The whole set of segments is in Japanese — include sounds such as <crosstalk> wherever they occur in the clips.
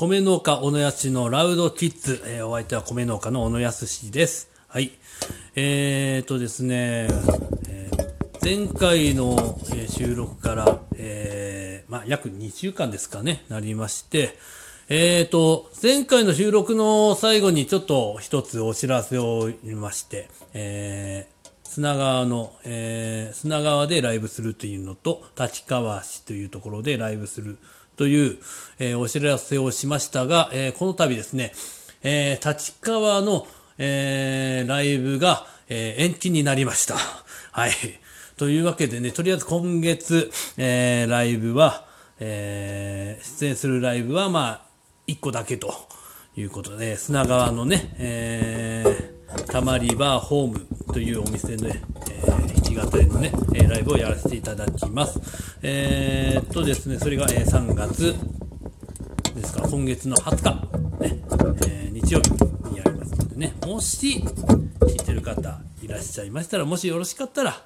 米農家小野康のラウドキッズ、えー、お相手は米農家の小野康です。はい。えーとですね、えー、前回の、え収録から、えー、まあ、約2週間ですかね、なりまして、えーと、前回の収録の最後にちょっと一つお知らせを言いまして、えー、砂川の、えー、砂川でライブするというのと、立川市というところでライブするという、えー、お知らせをしましたが、えー、この度ですね、えー、立川の、えー、ライブが、えー、延期になりました。<laughs> はい。というわけでね、とりあえず今月、えー、ライブは、えー、出演するライブは、まあ、1個だけということで、砂川のね、えー、たまりバーホームというお店で、えー、語りのねえ、ライブをやらせていただきます。えー、っとですね、それが、え3月ですか、今月の20日、ね、えー、日曜日にやりますのでね、もし、聞いてる方いらっしゃいましたら、もしよろしかったら、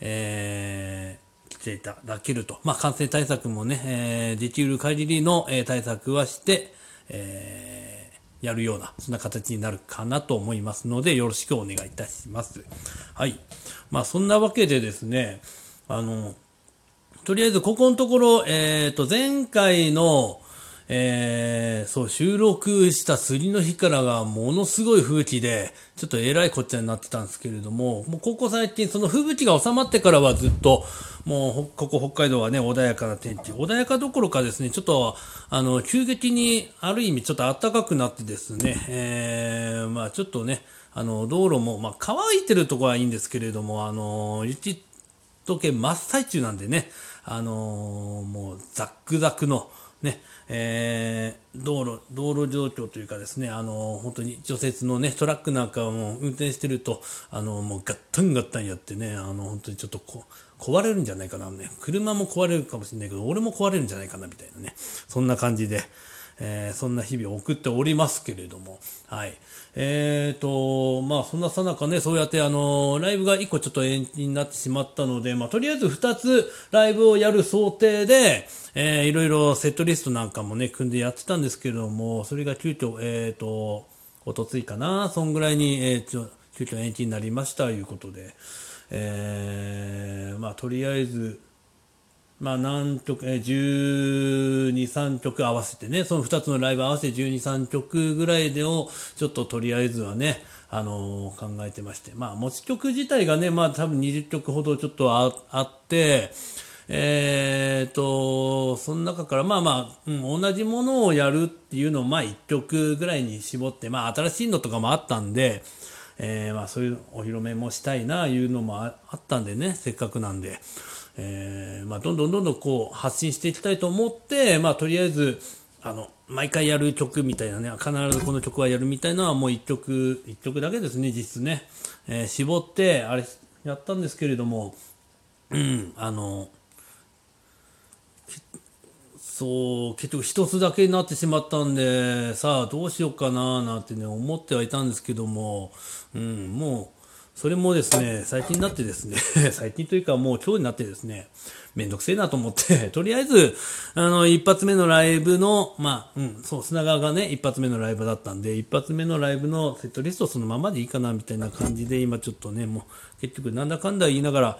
えー、来ていただけると。まあ、感染対策もね、えー、できる限りの、え対策はして、えー、やるような、そんな形になるかなと思いますので、よろしくお願いいたします。はい。まあ、そんなわけでですね、あの、とりあえずここのところ、えっ、ー、と、前回の、えー、そう、収録した釣りの日からがものすごい風気で、ちょっとえらいこっちゃになってたんですけれども、もうここ最近その吹雪が収まってからはずっと、もうここ北海道はね、穏やかな天気。穏やかどころかですね、ちょっと、あの、急激にある意味ちょっと暖かくなってですね、えー、まあちょっとね、あの、道路も、まあ乾いてるところはいいんですけれども、あの、雪解け真っ最中なんでね、あの、もうザックザクの、ね、えー、道路、道路状況というかですね、あの、本当に除雪のね、トラックなんかも運転してると、あの、もうガッタンガッタンやってね、あの、本当にちょっとこ壊れるんじゃないかな、ね、車も壊れるかもしれないけど、俺も壊れるんじゃないかな、みたいなね、そんな感じで、えー、そんな日々を送っておりますけれども、はい。えーと、まあ、そんなさなかね、そうやってあの、ライブが1個ちょっと延期になってしまったので、まあ、とりあえず2つライブをやる想定で、えー、いろいろセットリストなんかもね、組んでやってたんですけれども、それが急遽、えーと、おとついかな、そんぐらいに、えー、ちょ急遽延期になりました、ということで、えー、まあ、とりあえず、まあ、何曲、えー、12、3曲合わせてね、その2つのライブ合わせて12、3曲ぐらいでを、ちょっととりあえずはね、あのー、考えてまして。まあ、持ち曲自体がね、まあ、多分20曲ほどちょっとああって、えーと、その中から、まあまあ、うん、同じものをやるっていうのを、まあ1曲ぐらいに絞って、まあ新しいのとかもあったんで、えー、まあそういうお披露目もしたいな、いうのもあったんでね、せっかくなんで。えー、まあ、どんどんどんどんこう発信していきたいと思って、まあ、とりあえず、あの、毎回やる曲みたいなね、必ずこの曲はやるみたいなのはもう1曲、1曲だけですね、実質ね。えー、絞って、あれ、やったんですけれども、うん、あの、そう、結局一つだけになってしまったんで、さあどうしようかななんてね、思ってはいたんですけども、うん、もう、それもですね、最近になってですね、<laughs> 最近というかもう今日になってですね、めんどくせえなと思って、<laughs> とりあえず、あの、一発目のライブの、まあ、うん、そう、砂川がね、一発目のライブだったんで、一発目のライブのセットリストそのままでいいかな、みたいな感じで、今ちょっとね、もう、結局なんだかんだ言いながら、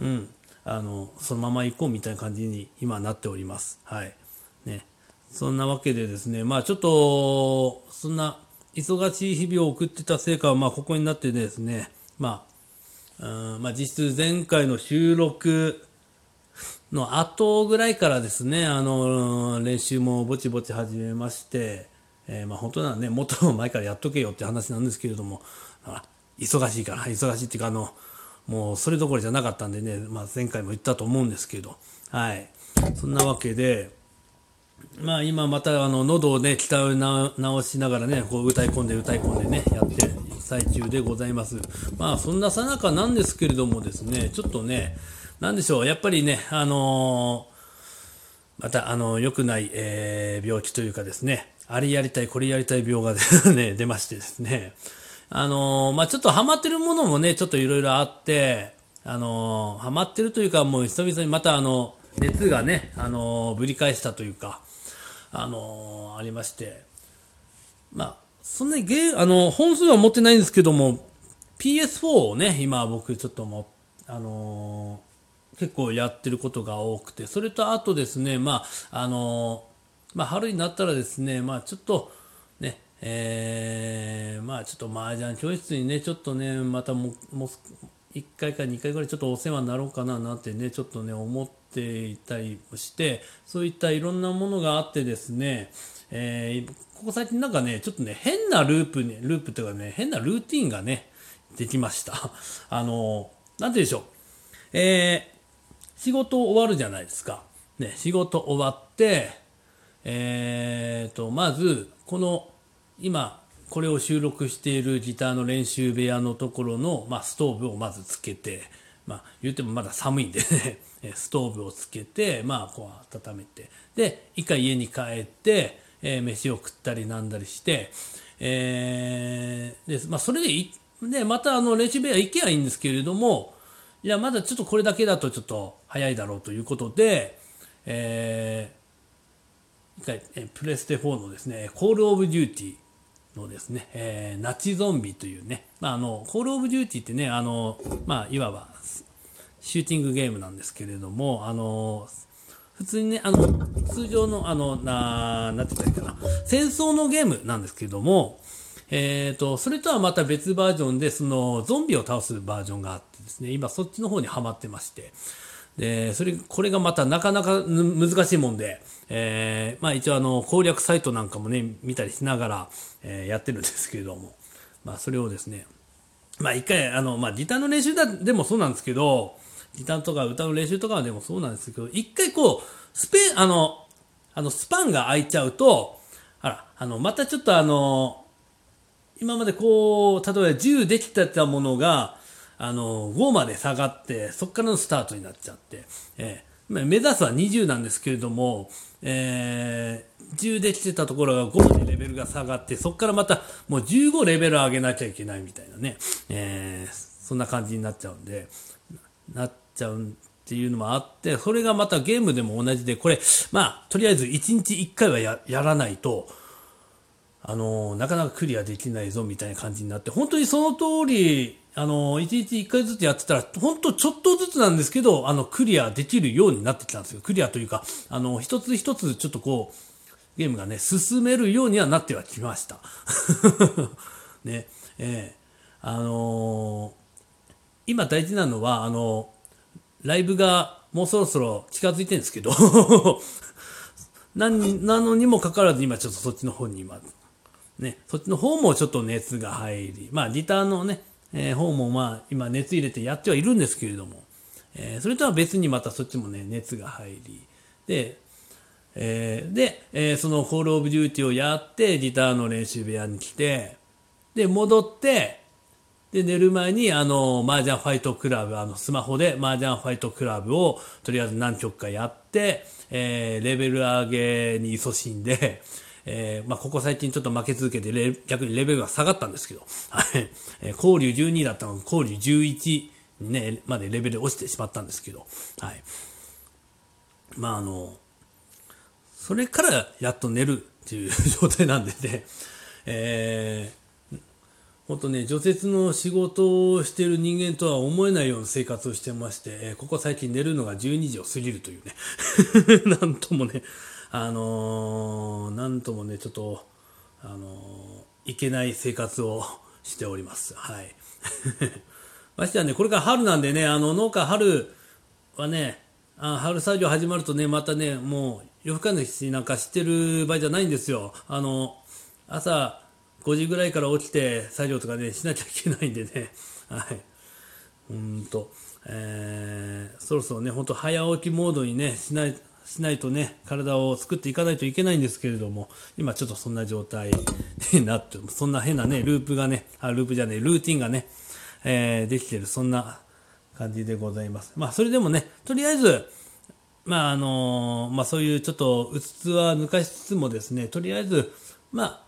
うん、あの、そのまま行こうみたいな感じに今なっております。はい。ね。そんなわけでですね、まあちょっと、そんな、忙しい日々を送ってたせいか、まあ、ここになってですね、まあ、まあ、実質前回の収録の後ぐらいからですね、あの、練習もぼちぼち始めまして、えー、まあ、本当ならね、もっと前からやっとけよって話なんですけれども、忙しいから、忙しいっていうか、あの、もうそれどころじゃなかったんでね、まあ、前回も言ったと思うんですけど、はい。そんなわけで、まあ今またあの喉をね、鍛え直しながらね、こう歌い込んで歌い込んでね、やって最中でございます。まあそんなさなかなんですけれどもですね、ちょっとね、なんでしょう、やっぱりね、あの、またあの、良くない、え、病気というかですね、あれやりたい、これやりたい病がね、<laughs> 出ましてですね、あの、まあちょっとハマってるものもね、ちょっといろいろあって、あのハマってるというかもう久々にまたあの、熱がね、あのぶり返したというか、あのー、ありまして、まあ、そんなにゲー、あの、本数は持ってないんですけども、PS4 をね、今僕ちょっとも、あのー、結構やってることが多くて、それとあとですね、まあ、あのー、まあ、春になったらですね、まあ、ちょっと、ね、えー、まあ、ちょっと麻雀教室にね、ちょっとね、またも、も1回か2回ぐらいちょっとお世話になろうかななんてね、ちょっとね、思ってていたりもして、そういったいろんなものがあってですね、えー、ここ最近なんかね、ちょっとね、変なループね、ループっていうかね、変なルーティンがね、できました。<laughs> あの、なんて言うでしょう。えー、仕事終わるじゃないですか。ね、仕事終わって、えーと、まず、この、今、これを収録しているギターの練習部屋のところの、まあ、ストーブをまずつけて、まあ、言ってもまだ寒いんでね、<laughs> ストーブをつけて、まあ、こう温めて、で、一回家に帰って、えー、飯を食ったりなんだりして、えー、で、まあ、それでい、で、またあの、練習部屋行けばいいんですけれども、いや、まだちょっとこれだけだとちょっと早いだろうということで、えー、一回、プレステ4のですね、コールオブデューティー、のですね、えー、ナチゾンビというね、まあ、あの、コールオブデューティーってね、あの、まあ、いわば、シューティングゲームなんですけれども、あの、普通にね、あの、通常の、あの、な、なんて言ったらいいかな、戦争のゲームなんですけれども、えっ、ー、と、それとはまた別バージョンで、その、ゾンビを倒すバージョンがあってですね、今そっちの方にはまってまして、で、それ、これがまたなかなか難しいもんで、えー、まあ一応あの、攻略サイトなんかもね、見たりしながら、えー、やってるんですけれども、まあそれをですね、まあ一回、あの、まあギターの練習だでもそうなんですけど、ギターとか歌う練習とかでもそうなんですけど、一回こう、スペ、あの、あの、スパンが空いちゃうと、あら、あの、またちょっとあの、今までこう、例えば10できてたものが、あの、5まで下がって、そこからのスタートになっちゃって、えー、目指すは20なんですけれども、えー、10できてたところが5までレベルが下がって、そこからまたもう15レベル上げなきゃいけないみたいなね、えー、そんな感じになっちゃうんで、なっちゃうっていうのもあって、それがまたゲームでも同じで、これ、まあ、とりあえず1日1回はやらないと、あのなかなかクリアできないぞみたいな感じになって、本当にその通り、あの、1日1回ずつやってたら、本当ちょっとずつなんですけど、あの、クリアできるようになってきたんですよ。クリアというか、あの、一つ一つちょっとこう、ゲームがね、進めるようにはなってはきました。<laughs> ね、えー、あのー、今大事なのは、あのライブがもうそろそろ近づいてるんですけど <laughs> 何、なのにもかかわらず今ちょっとそっちの方に今、ね、そっちの方もちょっと熱が入り、まあギターのね、えー、方もまあ今熱入れてやってはいるんですけれども、えー、それとは別にまたそっちもね、熱が入り、で、えー、で、えー、そのホールオブデューティーをやって、ギターの練習部屋に来て、で、戻って、で、寝る前に、あの、麻雀ファイトクラブ、あの、スマホで麻雀ファイトクラブを、とりあえず何曲かやって、えー、レベル上げに勤しんで、えー、まあ、ここ最近ちょっと負け続けて逆にレベルが下がったんですけど、はい。えー、交流12だったのが交流11にね、までレベル落ちてしまったんですけど、はい。まあ、あの、それからやっと寝るっていう状態なんでね、えー、本当ね、除雪の仕事をしている人間とは思えないような生活をしてまして、えここ最近寝るのが12時を過ぎるというね、<laughs> なんともね、あのー、なんともね、ちょっと、あのー、いけない生活をしております。はい。<laughs> ましてはね、これから春なんでね、あの、農家春はね、あ春作業始まるとね、またね、もう夜更かしなんかしてる場合じゃないんですよ。あの、朝5時ぐらいから起きて作業とかね、しなきゃいけないんでね。<laughs> はい。うんと、えー、そろそろね、ほんと早起きモードにね、しない、しないとね、体を作っていかないといけないんですけれども、今ちょっとそんな状態になって、そんな変なね、ループがね、あ、ループじゃねえルーティンがね、えー、できてる、そんな感じでございます。まあ、それでもね、とりあえず、まあ、あのー、まあ、そういうちょっと、うつつは抜かしつつもですね、とりあえず、まあ、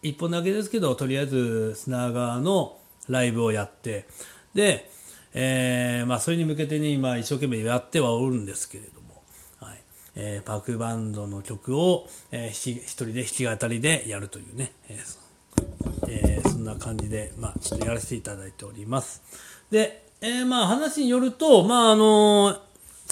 一本だけですけど、とりあえず、砂川のライブをやって、で、えー、まあ、それに向けてね、今、一生懸命やってはおるんですけれどえー、パークバンドの曲を、えー、一人で弾き語りでやるというね、ええー、そんな感じで、まあ、ちょっとやらせていただいております。で、えー、まあ話によると、まああのー、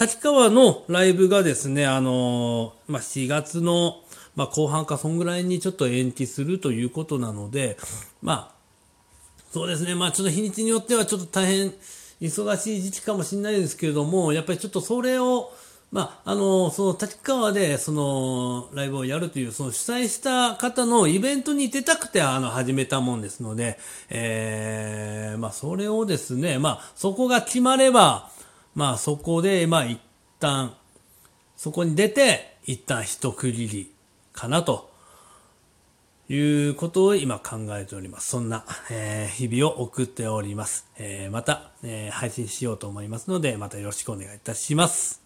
立川のライブがですね、あの、まあ4月の、まあ後半かそんぐらいにちょっと延期するということなので、まあ、そうですね、まあちょっと日にちによってはちょっと大変忙しい時期かもしれないですけれども、やっぱりちょっとそれを、まあ、あの、その立川で、その、ライブをやるという、その主催した方のイベントに出たくて、あの、始めたもんですので、えー、まあ、それをですね、まあ、そこが決まれば、まあ、そこで、まあ、一旦、そこに出て、一旦一区切りかなと。いうことを今考えております。そんな、えー、日々を送っております。えー、また、えー、配信しようと思いますので、またよろしくお願いいたします。